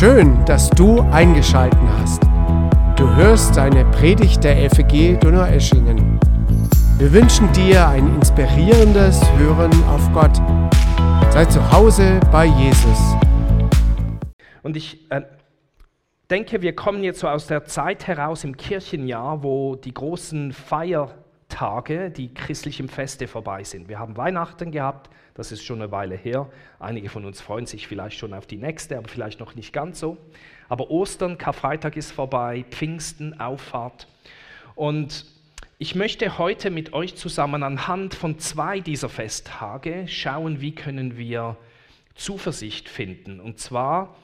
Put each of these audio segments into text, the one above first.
Schön, dass du eingeschalten hast. Du hörst eine Predigt der FEG Donaueschingen. Wir wünschen dir ein inspirierendes Hören auf Gott. Sei zu Hause bei Jesus. Und ich äh, denke, wir kommen jetzt so aus der Zeit heraus im Kirchenjahr, wo die großen Feiertage, die christlichen Feste vorbei sind. Wir haben Weihnachten gehabt, das ist schon eine Weile her. Einige von uns freuen sich vielleicht schon auf die nächste, aber vielleicht noch nicht ganz so. Aber Ostern, Karfreitag ist vorbei, Pfingsten, Auffahrt. Und ich möchte heute mit euch zusammen anhand von zwei dieser Festtage schauen, wie können wir Zuversicht finden. Und zwar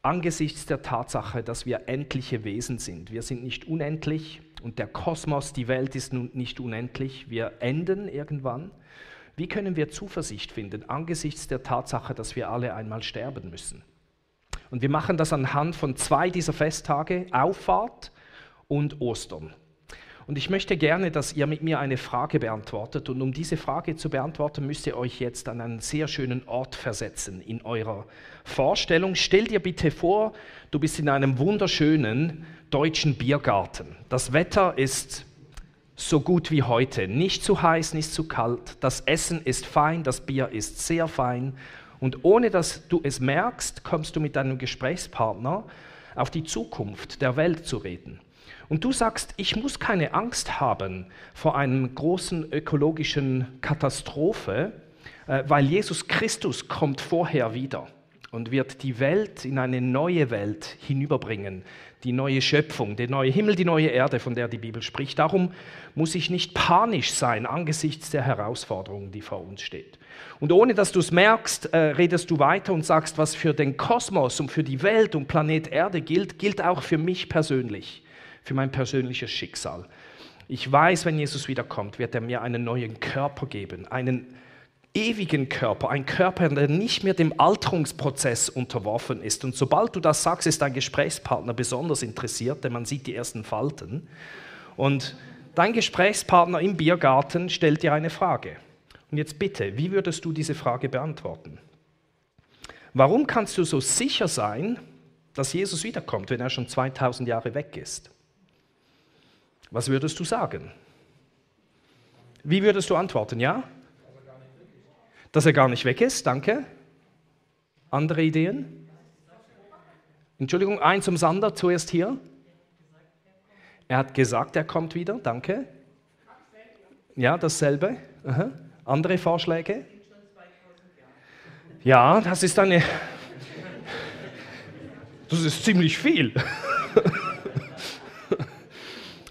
angesichts der Tatsache, dass wir endliche Wesen sind. Wir sind nicht unendlich und der Kosmos, die Welt ist nicht unendlich. Wir enden irgendwann. Wie können wir Zuversicht finden angesichts der Tatsache, dass wir alle einmal sterben müssen? Und wir machen das anhand von zwei dieser Festtage, Auffahrt und Ostern. Und ich möchte gerne, dass ihr mit mir eine Frage beantwortet. Und um diese Frage zu beantworten, müsst ihr euch jetzt an einen sehr schönen Ort versetzen in eurer Vorstellung. Stell dir bitte vor, du bist in einem wunderschönen deutschen Biergarten. Das Wetter ist so gut wie heute. Nicht zu heiß, nicht zu kalt. Das Essen ist fein, das Bier ist sehr fein. Und ohne dass du es merkst, kommst du mit deinem Gesprächspartner auf die Zukunft der Welt zu reden. Und du sagst, ich muss keine Angst haben vor einer großen ökologischen Katastrophe, äh, weil Jesus Christus kommt vorher wieder und wird die Welt in eine neue Welt hinüberbringen, die neue Schöpfung, der neue Himmel, die neue Erde, von der die Bibel spricht. Darum muss ich nicht panisch sein angesichts der Herausforderungen, die vor uns steht. Und ohne dass du es merkst, äh, redest du weiter und sagst, was für den Kosmos und für die Welt und Planet Erde gilt, gilt auch für mich persönlich, für mein persönliches Schicksal. Ich weiß, wenn Jesus wiederkommt, wird er mir einen neuen Körper geben, einen ewigen Körper, ein Körper, der nicht mehr dem Alterungsprozess unterworfen ist. Und sobald du das sagst, ist dein Gesprächspartner besonders interessiert, denn man sieht die ersten Falten. Und dein Gesprächspartner im Biergarten stellt dir eine Frage. Und jetzt bitte, wie würdest du diese Frage beantworten? Warum kannst du so sicher sein, dass Jesus wiederkommt, wenn er schon 2000 Jahre weg ist? Was würdest du sagen? Wie würdest du antworten? Ja? Dass er gar nicht weg ist, danke. Andere Ideen? Entschuldigung, eins zum Sander, zuerst hier. Er hat gesagt, er kommt wieder, danke. Ja, dasselbe. Aha. Andere Vorschläge? Ja, das ist eine. Das ist ziemlich viel.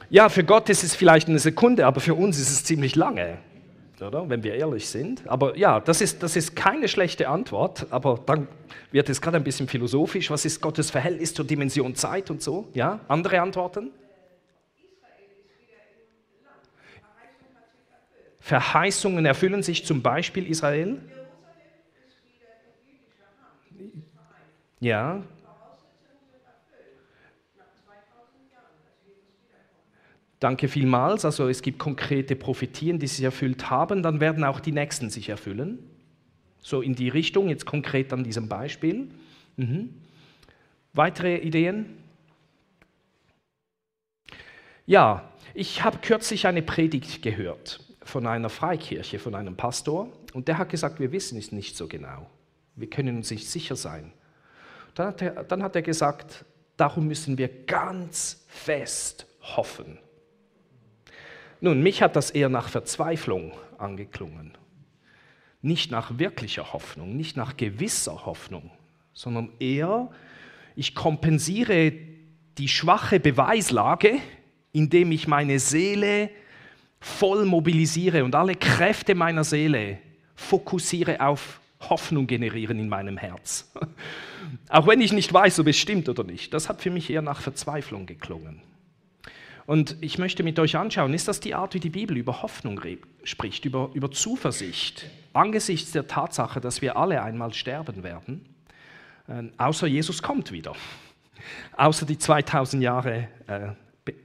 Ja, für Gott ist es vielleicht eine Sekunde, aber für uns ist es ziemlich lange oder? wenn wir ehrlich sind. Aber ja, das ist, das ist keine schlechte Antwort, aber dann wird es gerade ein bisschen philosophisch. Was ist Gottes Verhältnis zur Dimension Zeit und so? Ja, andere Antworten? Verheißungen erfüllen sich zum Beispiel Israel? Ja, Danke vielmals. Also es gibt konkrete Prophetien, die sich erfüllt haben, dann werden auch die nächsten sich erfüllen. So in die Richtung, jetzt konkret an diesem Beispiel. Mhm. Weitere Ideen? Ja, ich habe kürzlich eine Predigt gehört von einer Freikirche, von einem Pastor, und der hat gesagt, wir wissen es nicht so genau. Wir können uns nicht sicher sein. Dann hat er, dann hat er gesagt, darum müssen wir ganz fest hoffen. Nun, mich hat das eher nach Verzweiflung angeklungen. Nicht nach wirklicher Hoffnung, nicht nach gewisser Hoffnung, sondern eher, ich kompensiere die schwache Beweislage, indem ich meine Seele voll mobilisiere und alle Kräfte meiner Seele fokussiere auf Hoffnung generieren in meinem Herz. Auch wenn ich nicht weiß, ob es stimmt oder nicht. Das hat für mich eher nach Verzweiflung geklungen. Und ich möchte mit euch anschauen, ist das die Art, wie die Bibel über Hoffnung spricht, über, über Zuversicht, angesichts der Tatsache, dass wir alle einmal sterben werden, äh, außer Jesus kommt wieder, außer die 2000 Jahre äh,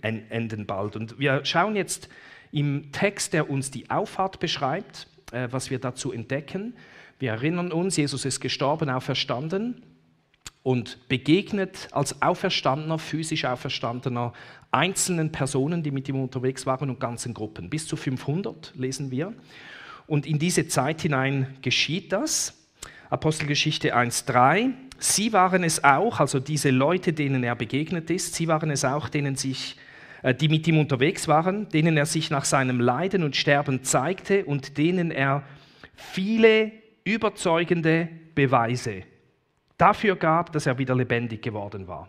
enden bald. Und wir schauen jetzt im Text, der uns die Auffahrt beschreibt, äh, was wir dazu entdecken. Wir erinnern uns, Jesus ist gestorben, auferstanden. Und begegnet als auferstandener, physisch auferstandener einzelnen Personen, die mit ihm unterwegs waren und ganzen Gruppen. Bis zu 500 lesen wir. Und in diese Zeit hinein geschieht das. Apostelgeschichte 1.3. Sie waren es auch, also diese Leute, denen er begegnet ist, sie waren es auch, denen sich, äh, die mit ihm unterwegs waren, denen er sich nach seinem Leiden und Sterben zeigte und denen er viele überzeugende Beweise dafür gab, dass er wieder lebendig geworden war.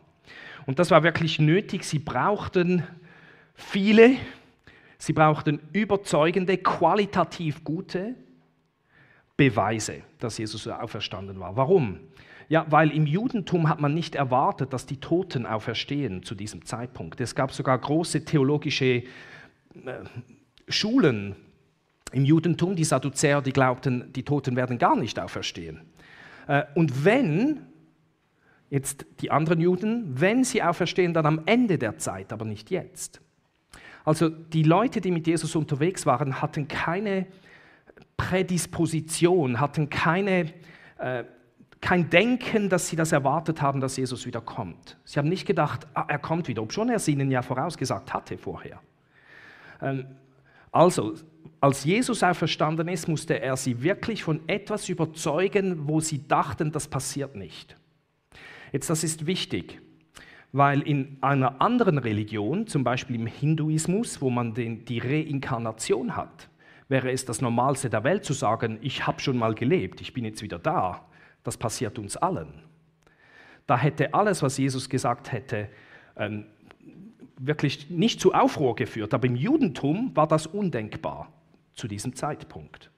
Und das war wirklich nötig. Sie brauchten viele, sie brauchten überzeugende, qualitativ gute Beweise, dass Jesus auferstanden war. Warum? Ja, weil im Judentum hat man nicht erwartet, dass die Toten auferstehen zu diesem Zeitpunkt. Es gab sogar große theologische äh, Schulen im Judentum, die Sadduzäer, die glaubten, die Toten werden gar nicht auferstehen. Äh, und wenn, jetzt die anderen Juden, wenn sie auferstehen, dann am Ende der Zeit, aber nicht jetzt. Also die Leute, die mit Jesus unterwegs waren, hatten keine Prädisposition, hatten keine, äh, kein Denken, dass sie das erwartet haben, dass Jesus wieder kommt. Sie haben nicht gedacht, ah, er kommt wieder, obschon er es ihnen ja vorausgesagt hatte vorher. Ähm, also, als Jesus auferstanden ist, musste er sie wirklich von etwas überzeugen, wo sie dachten, das passiert nicht. Jetzt, das ist wichtig, weil in einer anderen Religion, zum Beispiel im Hinduismus, wo man den, die Reinkarnation hat, wäre es das Normalste der Welt zu sagen, ich habe schon mal gelebt, ich bin jetzt wieder da. Das passiert uns allen. Da hätte alles, was Jesus gesagt hätte, ähm, wirklich nicht zu Aufruhr geführt, aber im Judentum war das undenkbar zu diesem Zeitpunkt.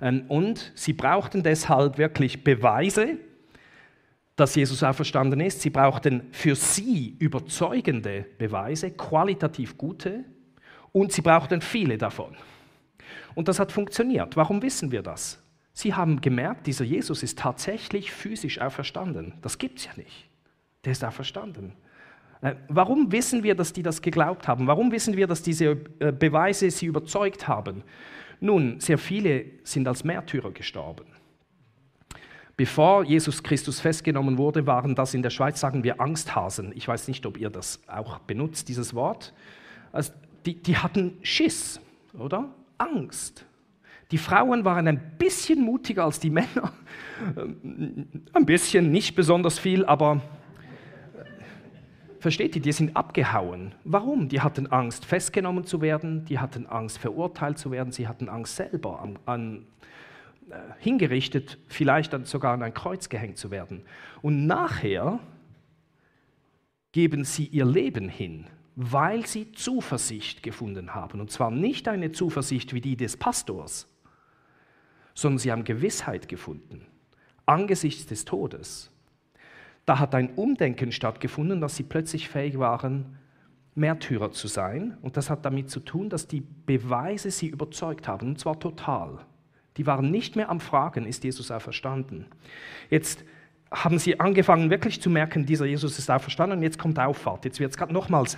Ähm, und sie brauchten deshalb wirklich Beweise, dass Jesus auferstanden ist. Sie brauchten für sie überzeugende Beweise, qualitativ gute, und sie brauchten viele davon. Und das hat funktioniert. Warum wissen wir das? Sie haben gemerkt, dieser Jesus ist tatsächlich physisch auferstanden. Das gibt es ja nicht. Der ist auferstanden. Äh, warum wissen wir, dass die das geglaubt haben? Warum wissen wir, dass diese äh, Beweise sie überzeugt haben? Nun, sehr viele sind als Märtyrer gestorben. Bevor Jesus Christus festgenommen wurde, waren das in der Schweiz, sagen wir, Angsthasen. Ich weiß nicht, ob ihr das auch benutzt, dieses Wort. Also die, die hatten Schiss, oder? Angst. Die Frauen waren ein bisschen mutiger als die Männer. Ein bisschen, nicht besonders viel, aber versteht ihr, die sind abgehauen. Warum? Die hatten Angst, festgenommen zu werden, die hatten Angst, verurteilt zu werden, sie hatten Angst, selber an, an, äh, hingerichtet, vielleicht dann sogar an ein Kreuz gehängt zu werden. Und nachher geben sie ihr Leben hin, weil sie Zuversicht gefunden haben. Und zwar nicht eine Zuversicht wie die des Pastors, sondern sie haben Gewissheit gefunden angesichts des Todes. Da hat ein Umdenken stattgefunden, dass sie plötzlich fähig waren, Märtyrer zu sein. Und das hat damit zu tun, dass die Beweise sie überzeugt haben, und zwar total. Die waren nicht mehr am Fragen, ist Jesus auferstanden? Jetzt haben sie angefangen wirklich zu merken, dieser Jesus ist auferstanden und jetzt kommt Auffahrt. Jetzt wird es gerade nochmals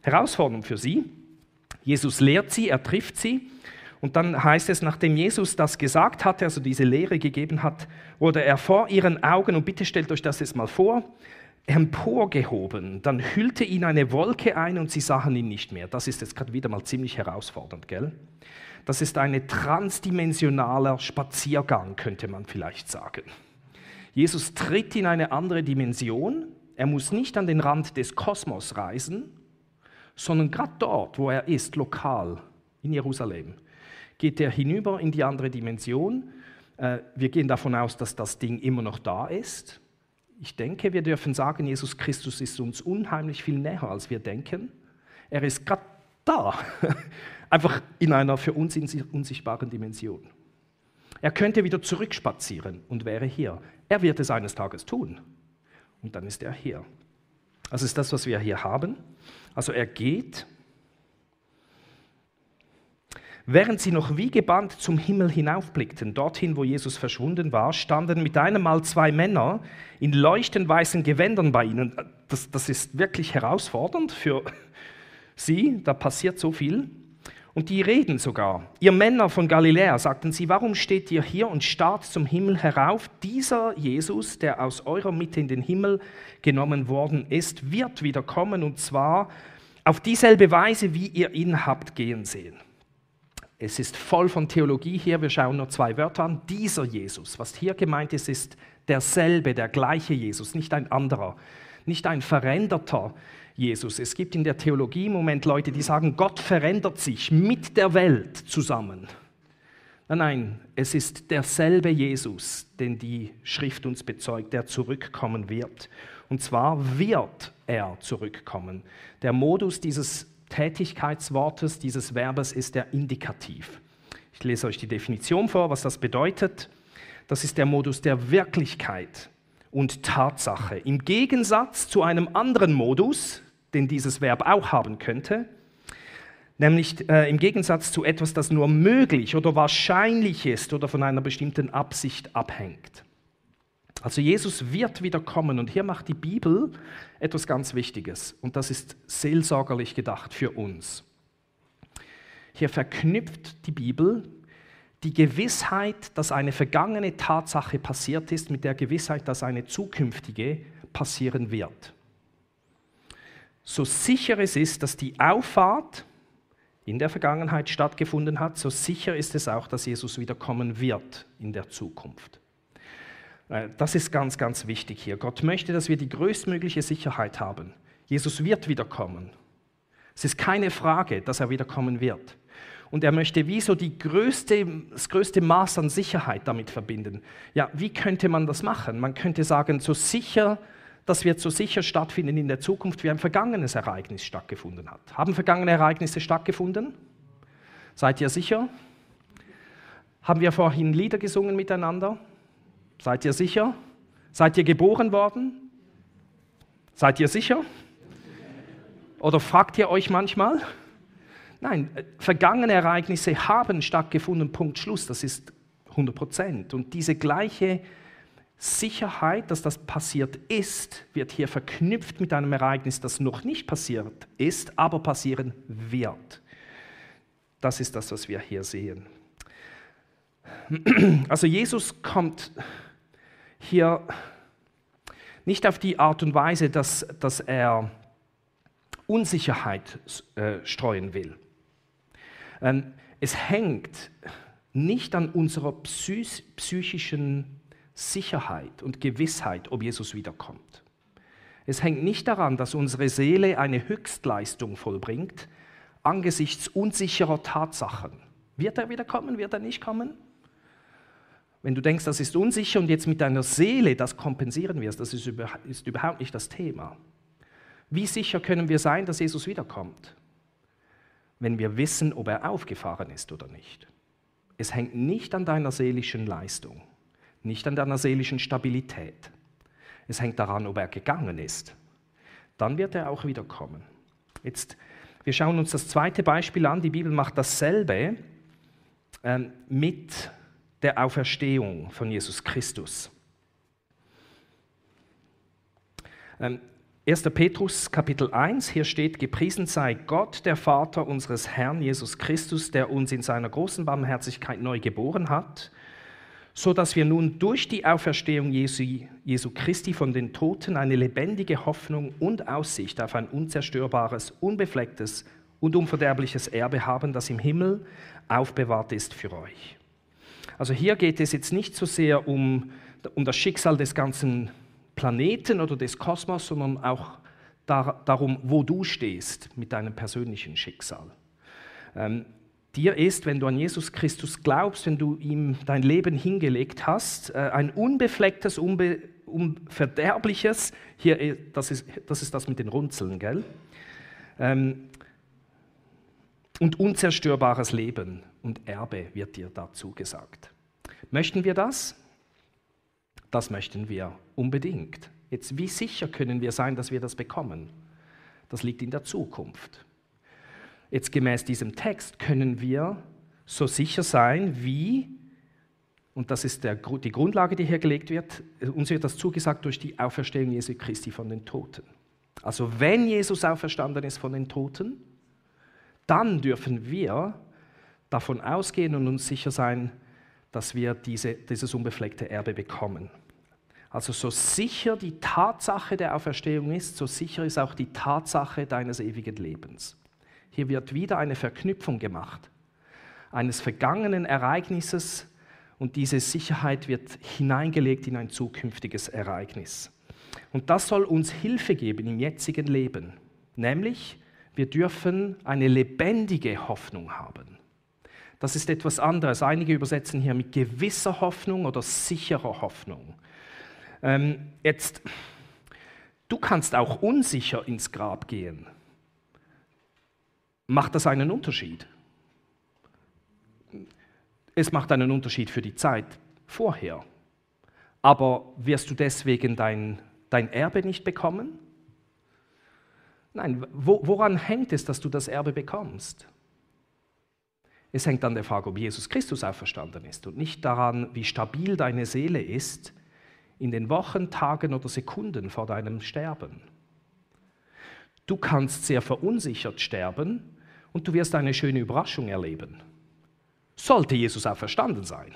Herausforderung für sie. Jesus lehrt sie, er trifft sie und dann heißt es, nachdem Jesus das gesagt hatte, also diese Lehre gegeben hat, wurde er vor ihren Augen, und bitte stellt euch das jetzt mal vor, emporgehoben. Dann hüllte ihn eine Wolke ein und sie sahen ihn nicht mehr. Das ist jetzt gerade wieder mal ziemlich herausfordernd, gell? Das ist ein transdimensionaler Spaziergang, könnte man vielleicht sagen. Jesus tritt in eine andere Dimension. Er muss nicht an den Rand des Kosmos reisen, sondern gerade dort, wo er ist, lokal in Jerusalem geht er hinüber in die andere Dimension. Äh, wir gehen davon aus, dass das Ding immer noch da ist. Ich denke, wir dürfen sagen, Jesus Christus ist uns unheimlich viel näher, als wir denken. Er ist gerade da, einfach in einer für uns unsichtbaren Dimension. Er könnte wieder zurückspazieren und wäre hier. Er wird es eines Tages tun. Und dann ist er hier. Das ist das, was wir hier haben. Also er geht Während sie noch wie gebannt zum Himmel hinaufblickten, dorthin, wo Jesus verschwunden war, standen mit einem Mal zwei Männer in leuchtend weißen Gewändern bei ihnen. Das, das ist wirklich herausfordernd für sie, da passiert so viel. Und die reden sogar. Ihr Männer von Galiläa, sagten sie, warum steht ihr hier und starrt zum Himmel herauf? Dieser Jesus, der aus eurer Mitte in den Himmel genommen worden ist, wird wieder kommen und zwar auf dieselbe Weise, wie ihr ihn habt gehen sehen. Es ist voll von Theologie hier. Wir schauen nur zwei Wörter an. Dieser Jesus, was hier gemeint ist, ist derselbe, der gleiche Jesus, nicht ein anderer, nicht ein veränderter Jesus. Es gibt in der Theologie im Moment Leute, die sagen, Gott verändert sich mit der Welt zusammen. Nein, nein, es ist derselbe Jesus, den die Schrift uns bezeugt, der zurückkommen wird. Und zwar wird er zurückkommen. Der Modus dieses Tätigkeitswortes, dieses Verbes ist der Indikativ. Ich lese euch die Definition vor, was das bedeutet. Das ist der Modus der Wirklichkeit und Tatsache. Im Gegensatz zu einem anderen Modus, den dieses Verb auch haben könnte, nämlich äh, im Gegensatz zu etwas, das nur möglich oder wahrscheinlich ist oder von einer bestimmten Absicht abhängt. Also Jesus wird wieder kommen und hier macht die Bibel etwas ganz Wichtiges und das ist seelsorgerlich gedacht für uns. Hier verknüpft die Bibel die Gewissheit, dass eine vergangene Tatsache passiert ist, mit der Gewissheit, dass eine zukünftige passieren wird so sicher es ist, dass die Auffahrt in der Vergangenheit stattgefunden hat, so sicher ist es auch, dass Jesus wiederkommen wird in der Zukunft. Äh, das ist ganz, ganz wichtig hier. Gott möchte, dass wir die größtmögliche Sicherheit haben. Jesus wird wiederkommen. Es ist keine Frage, dass er wiederkommen wird. Und er möchte wie so die größte, das größte Maß an Sicherheit damit verbinden. Ja, wie könnte man das machen? Man könnte sagen, so sicher das wird so sicher stattfinden in der Zukunft, wie ein vergangenes Ereignis stattgefunden hat. Haben vergangene Ereignisse stattgefunden? Seid ihr sicher? Haben wir vorhin Lieder gesungen miteinander? Seid ihr sicher? Seid ihr geboren worden? Seid ihr sicher? Oder fragt ihr euch manchmal? Nein, äh, vergangene Ereignisse haben stattgefunden, Punkt Schluss, das ist 100 Prozent. Und diese gleiche Sicherheit, dass das passiert ist, wird hier verknüpft mit einem Ereignis, das noch nicht passiert ist, aber passieren wird. Das ist das, was wir hier sehen. Also Jesus kommt hier nicht auf die Art und Weise, dass, dass er Unsicherheit äh, streuen will. Ähm, es hängt nicht an unserer psychischen Sicherheit und Gewissheit, ob Jesus wiederkommt. Es hängt nicht daran, dass unsere Seele eine Höchstleistung vollbringt angesichts unsicherer Tatsachen. Wird er wiederkommen? Wird er nicht kommen? Wenn du denkst, das ist unsicher und jetzt mit deiner Seele das kompensieren wirst, das ist, überhaupt nicht das Thema. Wie sicher können wir sein, dass Jesus wiederkommt? Wenn wir wissen, ob er aufgefahren ist oder nicht. Es hängt nicht an deiner seelischen Leistung nicht an deiner seelischen Stabilität. Es hängt daran, ob er gegangen ist. Dann wird er auch wiederkommen. Jetzt, wir schauen uns das zweite Beispiel an. Die Bibel macht dasselbe ähm, mit der Auferstehung von Jesus Christus. Ähm, 1. Petrus Kapitel 1, hier steht, gepriesen sei Gott, der Vater unseres Herrn Jesus Christus, der uns in seiner großen Barmherzigkeit neu geboren hat so dass wir nun durch die Auferstehung Jesu, Jesu Christi von den Toten eine lebendige Hoffnung und Aussicht auf ein unzerstörbares, unbeflecktes und unverderbliches Erbe haben, das im Himmel aufbewahrt ist für euch. Also hier geht es jetzt nicht so sehr um, um das Schicksal des ganzen Planeten oder des Kosmos, sondern auch dar, darum, wo du stehst mit deinem persönlichen Schicksal. Ähm, dir ist, wenn du an Jesus Christus glaubst, wenn du ihm dein Leben hingelegt hast, äh, ein unbeflecktes, unbe unverderbliches, hier, äh, das ist, das ist das mit den Runzeln, gell? Ähm, und unzerstörbares Leben und Erbe wird dir dazu gesagt. Möchten wir das? Das möchten wir unbedingt. Jetzt, wie sicher können wir sein, dass wir das bekommen? Das liegt in der Zukunft. Jetzt gemäß diesem Text können wir so sicher sein wie, und das ist der, die Grundlage, die hier gelegt wird, uns wird das zugesagt durch die Auferstehung Jesu Christi von den Toten. Also wenn Jesus auferstanden ist von den Toten, dann dürfen wir davon ausgehen und uns sicher sein, dass wir diese, dieses unbefleckte Erbe bekommen. Also so sicher die Tatsache der Auferstehung ist, so sicher ist auch die Tatsache deines ewigen Lebens. Hier wird wieder eine Verknüpfung gemacht eines vergangenen Ereignisses und diese Sicherheit wird hineingelegt in ein zukünftiges Ereignis. Und das soll uns Hilfe geben im jetzigen Leben, nämlich wir dürfen eine lebendige Hoffnung haben. Das ist etwas anderes. Einige übersetzen hier mit gewisser Hoffnung oder sicherer Hoffnung. Ähm, jetzt, du kannst auch unsicher ins Grab gehen. Macht das einen Unterschied? Es macht einen Unterschied für die Zeit vorher. Aber wirst du deswegen dein, dein Erbe nicht bekommen? Nein, wo, woran hängt es, dass du das Erbe bekommst? Es hängt an der Frage, ob Jesus Christus auferstanden ist und nicht daran, wie stabil deine Seele ist in den Wochen, Tagen oder Sekunden vor deinem Sterben. Du kannst sehr verunsichert sterben und du wirst eine schöne Überraschung erleben sollte Jesus auch verstanden sein.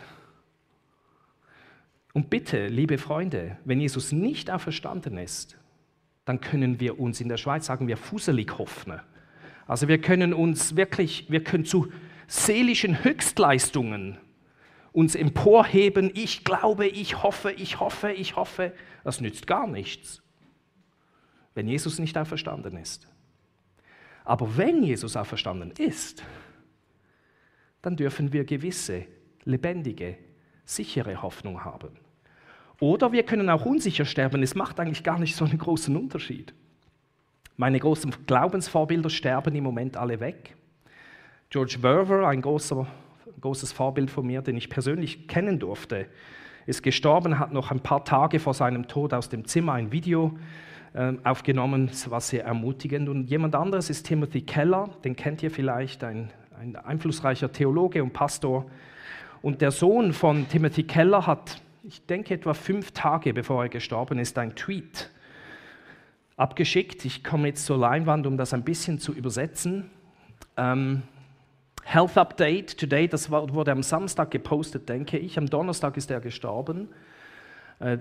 Und bitte, liebe Freunde, wenn Jesus nicht auferstanden ist, dann können wir uns in der Schweiz sagen, wir fuselig hoffen. Also wir können uns wirklich, wir können zu seelischen Höchstleistungen uns emporheben. Ich glaube, ich hoffe, ich hoffe, ich hoffe. Das nützt gar nichts, wenn Jesus nicht auferstanden ist. Aber wenn Jesus auferstanden ist, dann dürfen wir gewisse, lebendige, sichere Hoffnung haben. Oder wir können auch unsicher sterben. Es macht eigentlich gar nicht so einen großen Unterschied. Meine großen Glaubensvorbilder sterben im Moment alle weg. George Verver, ein großer, großes Vorbild von mir, den ich persönlich kennen durfte, ist gestorben, hat noch ein paar Tage vor seinem Tod aus dem Zimmer ein Video äh, aufgenommen, war sehr ermutigend. Und jemand anderes ist Timothy Keller, den kennt ihr vielleicht, ein ein einflussreicher Theologe und Pastor. Und der Sohn von Timothy Keller hat, ich denke etwa fünf Tage bevor er gestorben ist, ein Tweet abgeschickt. Ich komme jetzt zur Leinwand, um das ein bisschen zu übersetzen. Ähm, Health Update today, das wurde am Samstag gepostet, denke ich. Am Donnerstag ist er gestorben. Äh,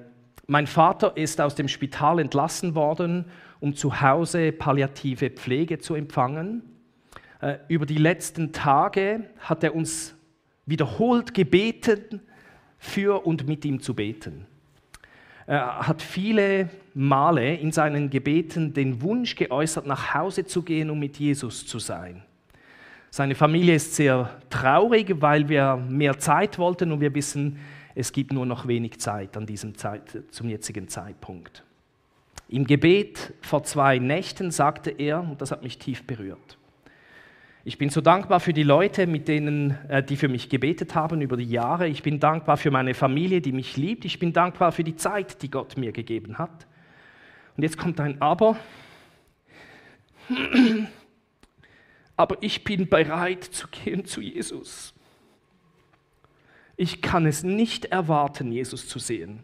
mein Vater ist aus dem Spital entlassen worden, um zu Hause palliative Pflege zu empfangen. Äh, über die letzten Tage hat er uns wiederholt gebeten, für und mit ihm zu beten. Er hat viele Male in seinen Gebeten den Wunsch geäußert, nach Hause zu gehen, um mit Jesus zu sein. Seine Familie ist sehr traurig, weil wir mehr Zeit wollten und wir wissen, es gibt nur noch wenig Zeit an diesem Zeit, zum jetzigen Zeitpunkt. Im Gebet vor zwei Nächten sagte er, und das hat mich tief berührt, ich bin so dankbar für die Leute, mit denen, äh, die für mich gebetet haben über die Jahre. Ich bin dankbar für meine Familie, die mich liebt. Ich bin dankbar für die Zeit, die Gott mir gegeben hat. Und jetzt kommt ein Aber. Aber ich bin bereit zu gehen zu Jesus. Ich kann es nicht erwarten, Jesus zu sehen.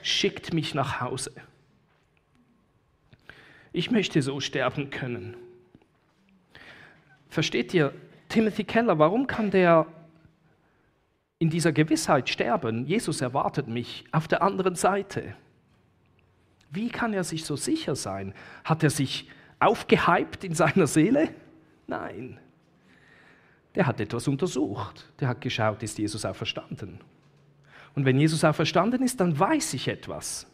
Schickt mich nach Hause. Ich möchte so sterben können. Versteht ihr, Timothy Keller, warum kann der in dieser Gewissheit sterben? Jesus erwartet mich auf der anderen Seite. Wie kann er sich so sicher sein? Hat er sich aufgehypt in seiner Seele? Nein. Der hat etwas untersucht. Der hat geschaut, ist Jesus auch verstanden? Und wenn Jesus auch verstanden ist, dann weiß ich etwas.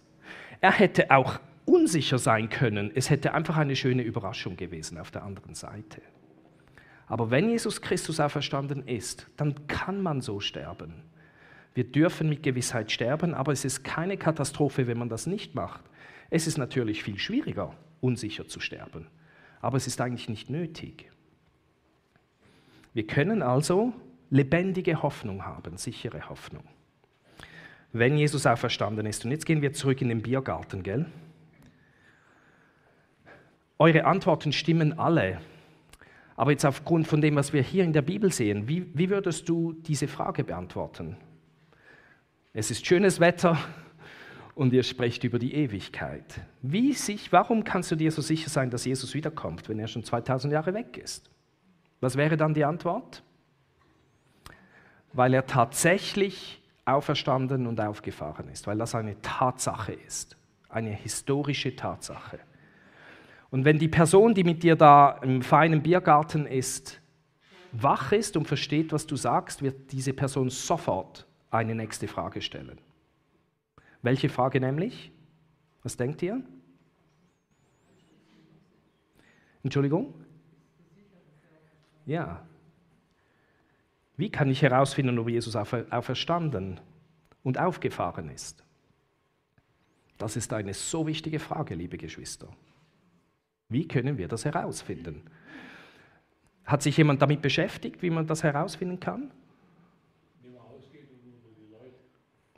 Er hätte auch unsicher sein können. Es hätte einfach eine schöne Überraschung gewesen auf der anderen Seite. Aber wenn Jesus Christus auferstanden ist, dann kann man so sterben. Wir dürfen mit Gewissheit sterben, aber es ist keine Katastrophe, wenn man das nicht macht. Es ist natürlich viel schwieriger, unsicher zu sterben, aber es ist eigentlich nicht nötig. Wir können also lebendige Hoffnung haben, sichere Hoffnung. Wenn Jesus auferstanden ist. Und jetzt gehen wir zurück in den Biergarten, gell? Eure Antworten stimmen alle. Aber jetzt aufgrund von dem, was wir hier in der Bibel sehen, wie, wie würdest du diese Frage beantworten? Es ist schönes Wetter und ihr sprecht über die Ewigkeit. Wie sich, warum kannst du dir so sicher sein, dass Jesus wiederkommt, wenn er schon 2000 Jahre weg ist? Was wäre dann die Antwort? weil er tatsächlich auferstanden und aufgefahren ist, weil das eine Tatsache ist, eine historische Tatsache. Und wenn die Person, die mit dir da im feinen Biergarten ist, wach ist und versteht, was du sagst, wird diese Person sofort eine nächste Frage stellen. Welche Frage nämlich? Was denkt ihr? Entschuldigung? Ja. Wie kann ich herausfinden, ob Jesus auferstanden und aufgefahren ist? Das ist eine so wichtige Frage, liebe Geschwister. Wie können wir das herausfinden? Hat sich jemand damit beschäftigt, wie man das herausfinden kann?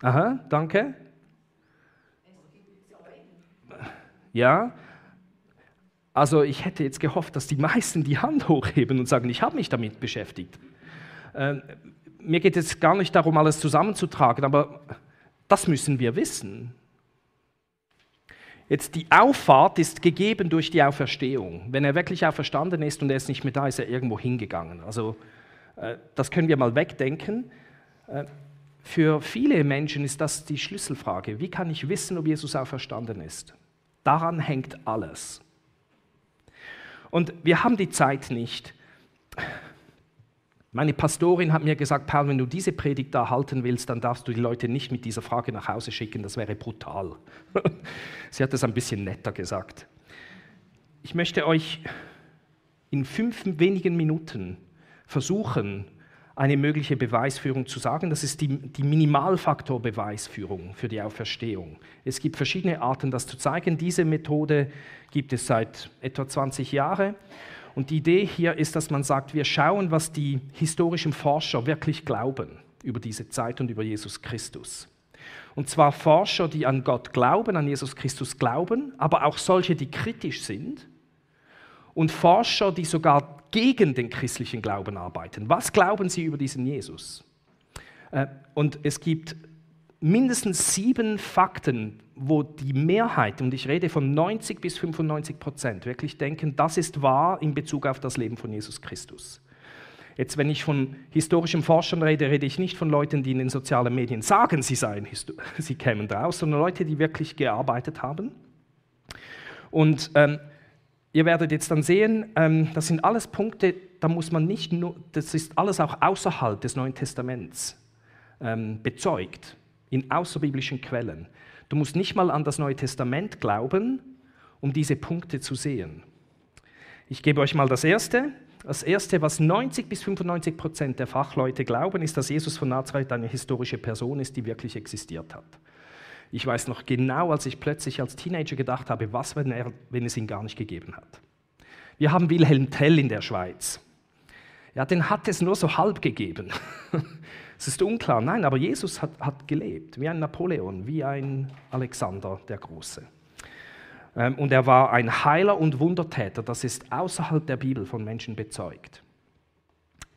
Aha, danke. Ja, also ich hätte jetzt gehofft, dass die meisten die Hand hochheben und sagen, ich habe mich damit beschäftigt. Ähm, mir geht es gar nicht darum, alles zusammenzutragen, aber das müssen wir wissen. Jetzt die Auffahrt ist gegeben durch die Auferstehung. Wenn er wirklich auferstanden ist und er ist nicht mehr da, ist er irgendwo hingegangen. Also äh, das können wir mal wegdenken. Äh, für viele Menschen ist das die Schlüsselfrage. Wie kann ich wissen, ob Jesus auferstanden ist? Daran hängt alles. Und wir haben die Zeit nicht. Meine Pastorin hat mir gesagt, Paul, wenn du diese Predigt da halten willst, dann darfst du die Leute nicht mit dieser Frage nach Hause schicken, das wäre brutal. Sie hat es ein bisschen netter gesagt. Ich möchte euch in fünf wenigen Minuten versuchen, eine mögliche Beweisführung zu sagen. Das ist die, die Minimalfaktorbeweisführung für die Auferstehung. Es gibt verschiedene Arten, das zu zeigen. Diese Methode gibt es seit etwa 20 Jahren. Und die Idee hier ist, dass man sagt, wir schauen, was die historischen Forscher wirklich glauben über diese Zeit und über Jesus Christus. Und zwar Forscher, die an Gott glauben, an Jesus Christus glauben, aber auch solche, die kritisch sind. Und Forscher, die sogar gegen den christlichen Glauben arbeiten. Was glauben sie über diesen Jesus? Äh, und es gibt mindestens sieben Fakten, wo die Mehrheit, und ich rede von 90 bis 95 Prozent, wirklich denken, das ist wahr in Bezug auf das Leben von Jesus Christus. Jetzt, wenn ich von historischen Forschern rede, rede ich nicht von Leuten, die in den sozialen Medien sagen, sie seien, sie kämen draus, sondern Leute, die wirklich gearbeitet haben. Und ähm, Ihr werdet jetzt dann sehen, ähm, das sind alles Punkte, da muss man nicht nur, das ist alles auch außerhalb des Neuen Testaments ähm, bezeugt, in außerbiblischen Quellen. Du musst nicht mal an das Neue Testament glauben, um diese Punkte zu sehen. Ich gebe euch mal das Erste. Das Erste, was 90 bis 95 Prozent der Fachleute glauben, ist, dass Jesus von Nazareth eine historische Person ist, die wirklich existiert hat. Ich weiß noch genau, als ich plötzlich als Teenager gedacht habe, was, wenn, er, wenn es ihn gar nicht gegeben hat. Wir haben Wilhelm Tell in der Schweiz. Ja, den hat es nur so halb gegeben. Es ist unklar. Nein, aber Jesus hat, hat gelebt, wie ein Napoleon, wie ein Alexander der Große. Ähm, und er war ein Heiler und Wundertäter. Das ist außerhalb der Bibel von Menschen bezeugt.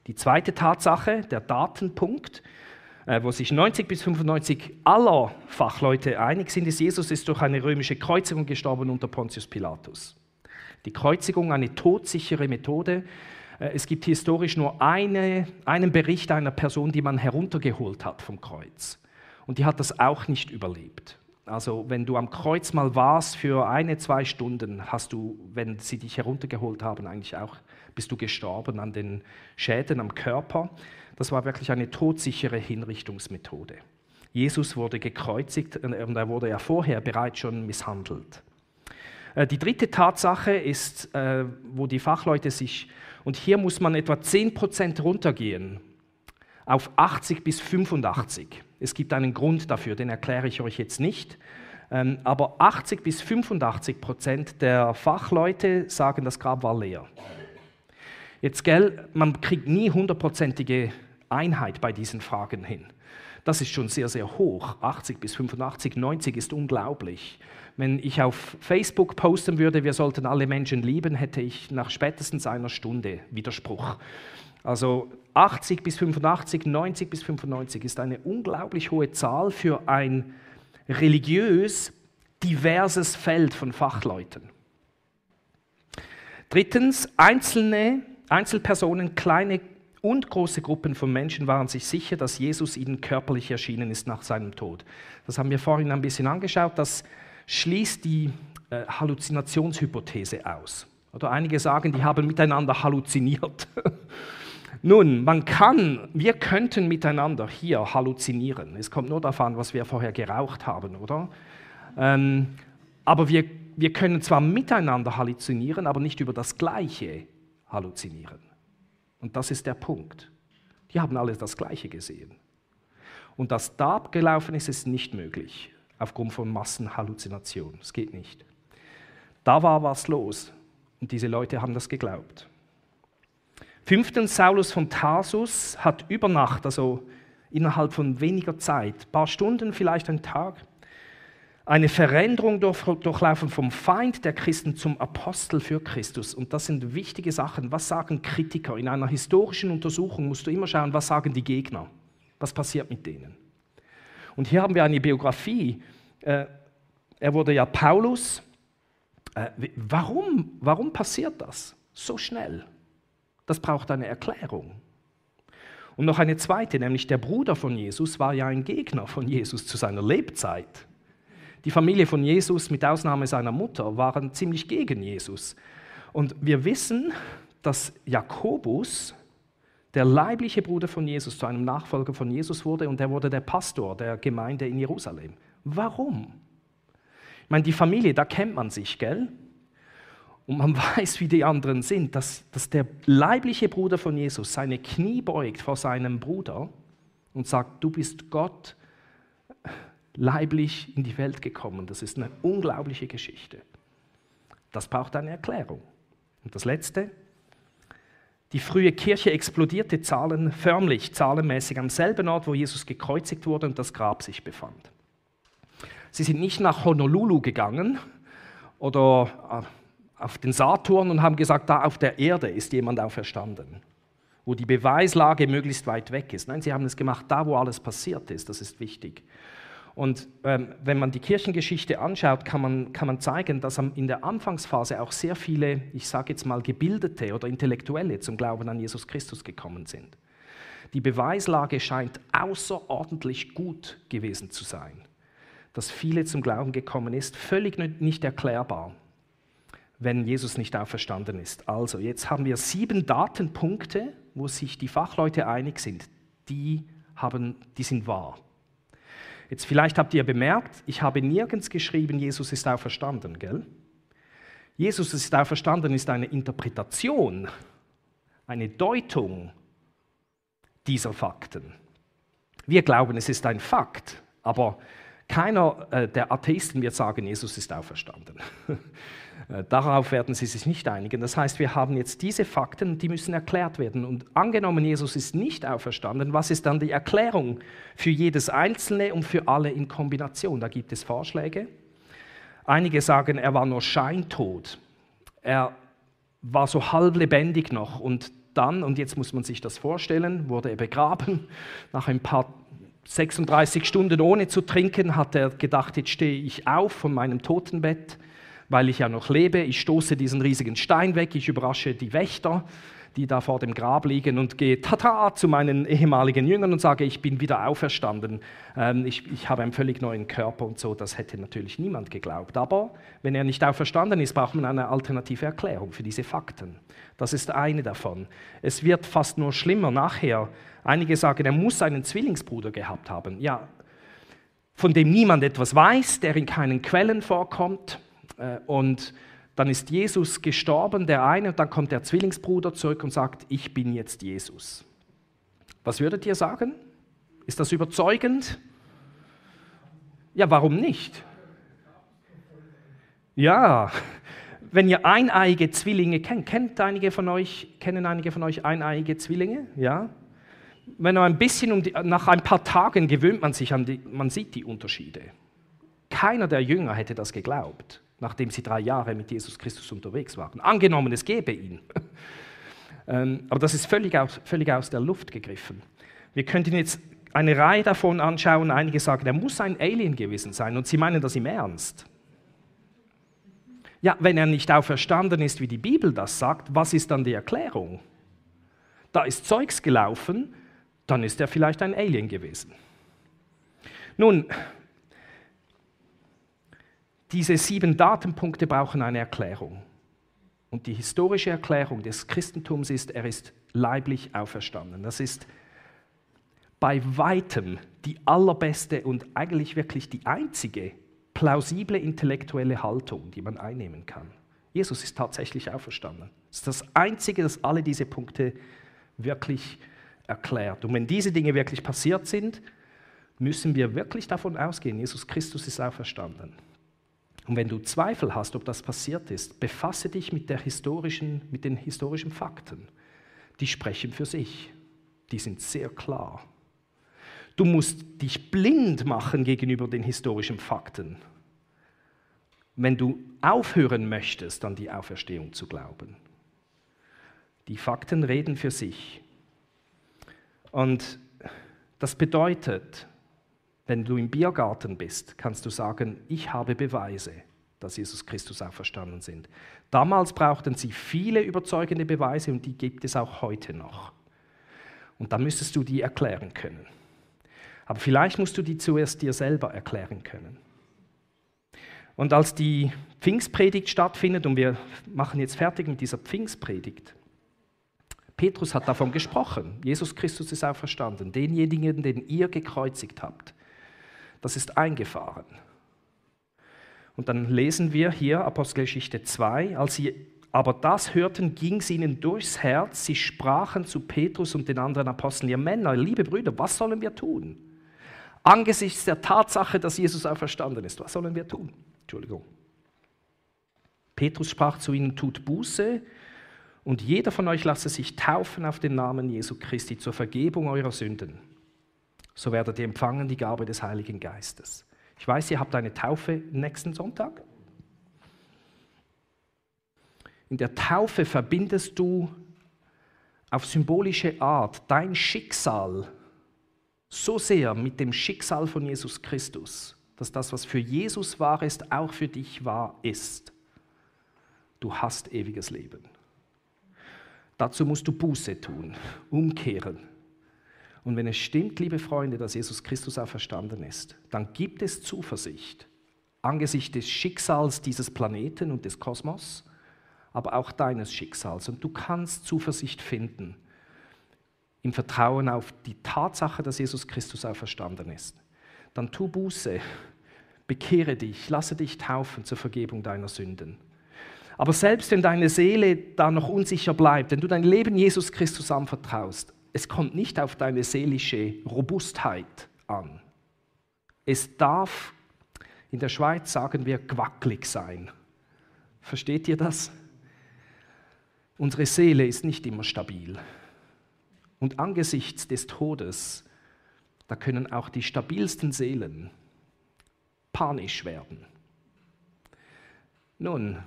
Die zweite Tatsache, der Datenpunkt, wo sich 90 bis 95 aller Fachleute einig sind, ist, Jesus ist durch eine römische Kreuzigung gestorben unter Pontius Pilatus. Die Kreuzigung, eine todsichere Methode. Äh, es gibt historisch nur eine, einen Bericht einer Person, die man heruntergeholt hat vom Kreuz. Und die hat das auch nicht überlebt. Also wenn du am Kreuz mal warst für eine, zwei Stunden, hast du, wenn sie dich heruntergeholt haben, eigentlich auch, bist du gestorben an den Schäden am Körper. Das war wirklich eine todsichere Hinrichtungsmethode. Jesus wurde gekreuzigt und er wurde ja vorher bereits schon misshandelt. Äh, die dritte Tatsache ist, äh, wo die Fachleute sich, und hier muss man etwa 10% runtergehen, auf 80 bis 85. Es gibt einen Grund dafür, den erkläre ich euch jetzt nicht. Ähm, aber 80 bis 85 Prozent der Fachleute sagen, das Grab war leer. Jetzt, gell, man kriegt nie hundertprozentige Einheit bei diesen Fragen hin. Das ist schon sehr, sehr hoch. 80 bis 85, 90 ist unglaublich. Wenn ich auf Facebook posten würde, wir sollten alle Menschen lieben, hätte ich nach spätestens einer Stunde Widerspruch. Also 80 bis 85, 90 bis 95 ist eine unglaublich hohe Zahl für ein religiös diverses Feld von Fachleuten. Drittens, einzelne Einzelpersonen, kleine und große Gruppen von Menschen waren sich sicher, dass Jesus ihnen körperlich erschienen ist nach seinem Tod. Das haben wir vorhin ein bisschen angeschaut. Das schließt die äh, Halluzinationshypothese aus. Oder einige sagen, die haben miteinander halluziniert. Nun, man kann, wir könnten miteinander hier halluzinieren. Es kommt nur darauf an, was wir vorher geraucht haben, oder? Ähm, aber wir, wir können zwar miteinander halluzinieren, aber nicht über das Gleiche halluzinieren. Und das ist der Punkt. Die haben alle das Gleiche gesehen. Und dass da abgelaufen ist, ist nicht möglich, aufgrund von Massenhalluzination. Es geht nicht. Da war was los und diese Leute haben das geglaubt. Fünftens, Saulus von Tarsus hat über Nacht, also innerhalb von weniger Zeit, ein paar Stunden, vielleicht einen Tag, eine Veränderung durchlaufen vom Feind der Christen zum Apostel für Christus. Und das sind wichtige Sachen. Was sagen Kritiker? In einer historischen Untersuchung musst du immer schauen, was sagen die Gegner? Was passiert mit denen? Und hier haben wir eine Biografie. Äh, er wurde ja Paulus. Äh, warum, warum passiert das so schnell? Das braucht eine Erklärung. Und noch eine zweite, nämlich der Bruder von Jesus war ja ein Gegner von Jesus zu seiner Lebzeit. Die Familie von Jesus, mit Ausnahme seiner Mutter, waren ziemlich gegen Jesus. Und wir wissen, dass Jakobus, der leibliche Bruder von Jesus, zu einem Nachfolger von Jesus wurde und er wurde der Pastor der Gemeinde in Jerusalem. Warum? Ich meine, die Familie, da kennt man sich, gell? Und man weiß, wie die anderen sind, dass, dass der leibliche Bruder von Jesus seine Knie beugt vor seinem Bruder und sagt, du bist Gott leiblich in die Welt gekommen. Das ist eine unglaubliche Geschichte. Das braucht eine Erklärung. Und das Letzte, die frühe Kirche explodierte Zahlen, förmlich zahlenmäßig am selben Ort, wo Jesus gekreuzigt wurde und das Grab sich befand. Sie sind nicht nach Honolulu gegangen oder äh, auf den Saturn und haben gesagt, da auf der Erde ist jemand auferstanden, wo die Beweislage möglichst weit weg ist. Nein, sie haben es gemacht, da wo alles passiert ist, das ist wichtig. Und ähm, wenn man die Kirchengeschichte anschaut, kann man, kann man zeigen, dass in der Anfangsphase auch sehr viele, ich sage jetzt mal, Gebildete oder Intellektuelle zum Glauben an Jesus Christus gekommen sind. Die Beweislage scheint außerordentlich gut gewesen zu sein. Dass viele zum Glauben gekommen ist, völlig nicht erklärbar, wenn Jesus nicht auferstanden ist. Also, jetzt haben wir sieben Datenpunkte, wo sich die Fachleute einig sind. Die, haben, die sind wahr. Jetzt vielleicht habt ihr bemerkt, ich habe nirgends geschrieben, Jesus ist auferstanden, gell? Jesus ist auferstanden ist eine Interpretation, eine Deutung dieser Fakten. Wir glauben, es ist ein Fakt, aber keiner äh, der Atheisten wird sagen, Jesus ist auferstanden. Äh, darauf werden sie sich nicht einigen. Das heißt, wir haben jetzt diese Fakten, die müssen erklärt werden. Und angenommen, Jesus ist nicht auferstanden, was ist dann die Erklärung für jedes Einzelne und für alle in Kombination? Da gibt es Vorschläge. Einige sagen, er war nur scheintot. Er war so halb lebendig noch und dann, und jetzt muss man sich das vorstellen, wurde er begraben. Nach ein paar 36 Stunden ohne zu trinken hat er gedacht, jetzt stehe ich auf von meinem Totenbett weil ich ja noch lebe. Ich stoße diesen riesigen Stein weg, ich überrasche die Wächter, die da vor dem Grab liegen und gehe tata zu meinen ehemaligen Jüngern und sage, ich bin wieder auferstanden. Ähm, ich, ich habe einen völlig neuen Körper und so. Das hätte natürlich niemand geglaubt. Aber wenn er nicht auferstanden ist, braucht man eine alternative Erklärung für diese Fakten. Das ist eine davon. Es wird fast nur schlimmer nachher. Einige sagen, er muss einen Zwillingsbruder gehabt haben. Ja, von dem niemand etwas weiß, der in keinen Quellen vorkommt. Äh, und dann ist Jesus gestorben, der eine, und dann kommt der Zwillingsbruder zurück und sagt, ich bin jetzt Jesus. Was würdet ihr sagen? Ist das überzeugend? Ja, warum nicht? Ja, wenn ihr eineiige Zwillinge kennt, kennt einige von euch, kennen einige von euch eineiige Zwillinge? Ja? Wenn man ein bisschen, die, nach ein paar Tagen gewöhnt man sich an die, man sieht die Unterschiede. Keiner der Jünger hätte das geglaubt nachdem sie drei Jahre mit Jesus Christus unterwegs waren. Angenommen, es gäbe ihn. Ähm, aber das ist völlig aus, völlig aus der Luft gegriffen. Wir könnten jetzt eine Reihe davon anschauen. Einige sagen, er muss ein Alien gewesen sein und sie meinen das im Ernst. Ja, wenn er nicht auferstanden ist, wie die Bibel das sagt, was ist dann die Erklärung? da ist Zeugs gelaufen, dann ist er vielleicht ein Alien gewesen. Nun, diese sieben Datenpunkte brauchen eine Erklärung. Und die historische Erklärung des Christentums ist, er ist leiblich auferstanden. Das ist bei weitem die allerbeste und eigentlich wirklich die einzige plausible intellektuelle Haltung, die man einnehmen kann. Jesus ist tatsächlich auferstanden. Das ist das Einzige, das alle diese Punkte wirklich erklärt. Und wenn diese Dinge wirklich passiert sind, müssen wir wirklich davon ausgehen, Jesus Christus ist auferstanden. Und wenn du Zweifel hast, ob das passiert ist, befasse dich mit, der historischen, mit den historischen Fakten. Die sprechen für sich. Die sind sehr klar. Du musst dich blind machen gegenüber den historischen Fakten, wenn du aufhören möchtest, an die Auferstehung zu glauben. Die Fakten reden für sich. Und das bedeutet, wenn du im Biergarten bist, kannst du sagen, ich habe Beweise, dass Jesus Christus auferstanden sind. Damals brauchten sie viele überzeugende Beweise und die gibt es auch heute noch. Und dann müsstest du die erklären können. Aber vielleicht musst du die zuerst dir selber erklären können. Und als die Pfingstpredigt stattfindet, und wir machen jetzt fertig mit dieser Pfingstpredigt, Petrus hat davon gesprochen, Jesus Christus ist auferstanden, denjenigen, den ihr gekreuzigt habt. Das ist eingefahren. Und dann lesen wir hier Apostelgeschichte 2, als sie aber das hörten, ging es ihnen durchs Herz, sie sprachen zu Petrus und den anderen Aposteln, ihr Männer, liebe Brüder, was sollen wir tun? Angesichts der Tatsache, dass Jesus auferstanden ist, was sollen wir tun? Entschuldigung. Petrus sprach zu ihnen, tut Buße und jeder von euch lasse sich taufen auf den Namen Jesu Christi zur Vergebung eurer Sünden. So werdet ihr empfangen die Gabe des Heiligen Geistes. Ich weiß, ihr habt eine Taufe nächsten Sonntag. In der Taufe verbindest du auf symbolische Art dein Schicksal so sehr mit dem Schicksal von Jesus Christus, dass das, was für Jesus wahr ist, auch für dich wahr ist. Du hast ewiges Leben. Dazu musst du Buße tun, umkehren. Und wenn es stimmt, liebe Freunde, dass Jesus Christus auch verstanden ist, dann gibt es Zuversicht angesichts des Schicksals dieses Planeten und des Kosmos, aber auch deines Schicksals. Und du kannst Zuversicht finden im Vertrauen auf die Tatsache, dass Jesus Christus auch verstanden ist. Dann tu Buße, bekehre dich, lasse dich taufen zur Vergebung deiner Sünden. Aber selbst wenn deine Seele da noch unsicher bleibt, wenn du dein Leben Jesus Christus anvertraust, es kommt nicht auf deine seelische Robustheit an. Es darf, in der Schweiz sagen wir, quacklig sein. Versteht ihr das? Unsere Seele ist nicht immer stabil. Und angesichts des Todes, da können auch die stabilsten Seelen panisch werden. Nun,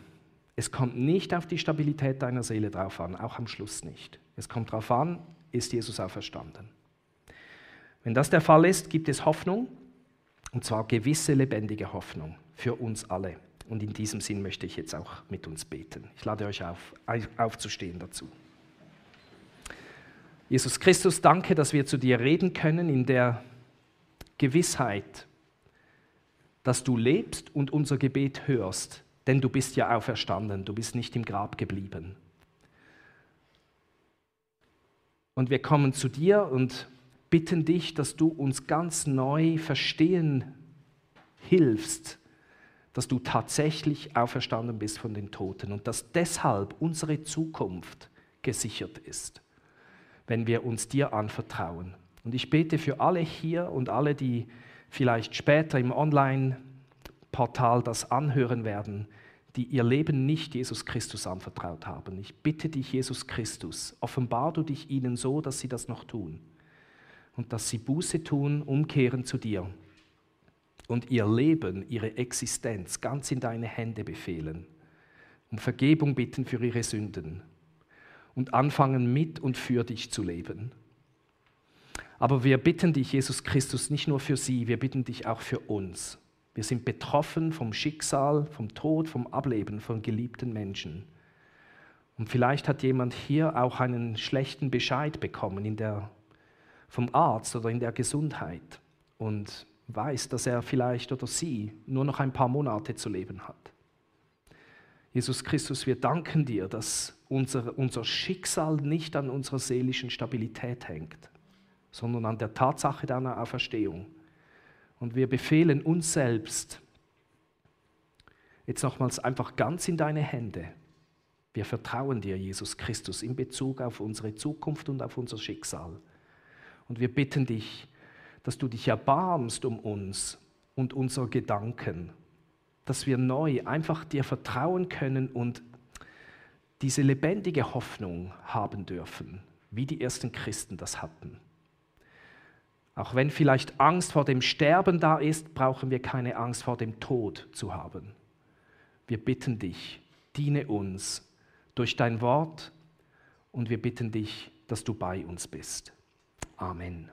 es kommt nicht auf die Stabilität deiner Seele drauf an, auch am Schluss nicht. Es kommt darauf an, ist Jesus auferstanden. Wenn das der Fall ist, gibt es Hoffnung, und zwar gewisse lebendige Hoffnung für uns alle. Und in diesem Sinn möchte ich jetzt auch mit uns beten. Ich lade euch auf, aufzustehen dazu. Jesus Christus, danke, dass wir zu dir reden können in der Gewissheit, dass du lebst und unser Gebet hörst denn du bist ja auferstanden, du bist nicht im Grab geblieben. Und wir kommen zu dir und bitten dich, dass du uns ganz neu verstehen hilfst, dass du tatsächlich auferstanden bist von den Toten und dass deshalb unsere Zukunft gesichert ist, wenn wir uns dir anvertrauen. Und ich bete für alle hier und alle, die vielleicht später im Online Portal das anhören werden, die ihr Leben nicht Jesus Christus anvertraut haben. Ich bitte dich, Jesus Christus, offenbar du dich ihnen so, dass sie das noch tun und dass sie Buße tun, umkehren zu dir und ihr Leben, ihre Existenz ganz in deine Hände befehlen, um Vergebung bitten für ihre Sünden und anfangen mit und für dich zu leben. Aber wir bitten dich, Jesus Christus, nicht nur für sie, wir bitten dich auch für uns. Wir sind betroffen vom Schicksal, vom Tod, vom Ableben von geliebten Menschen. Und vielleicht hat jemand hier auch einen schlechten Bescheid bekommen in der, vom Arzt oder in der Gesundheit und weiß, dass er vielleicht oder sie nur noch ein paar Monate zu leben hat. Jesus Christus, wir danken dir, dass unser, unser Schicksal nicht an unserer seelischen Stabilität hängt, sondern an der Tatsache deiner Auferstehung. Und wir befehlen uns selbst, jetzt nochmals einfach ganz in deine Hände. Wir vertrauen dir, Jesus Christus, in Bezug auf unsere Zukunft und auf unser Schicksal. Und wir bitten dich, dass du dich erbarmst um uns und unsere Gedanken, dass wir neu einfach dir vertrauen können und diese lebendige Hoffnung haben dürfen, wie die ersten Christen das hatten. Auch wenn vielleicht Angst vor dem Sterben da ist, brauchen wir keine Angst vor dem Tod zu haben. Wir bitten dich, diene uns durch dein Wort und wir bitten dich, dass du bei uns bist. Amen.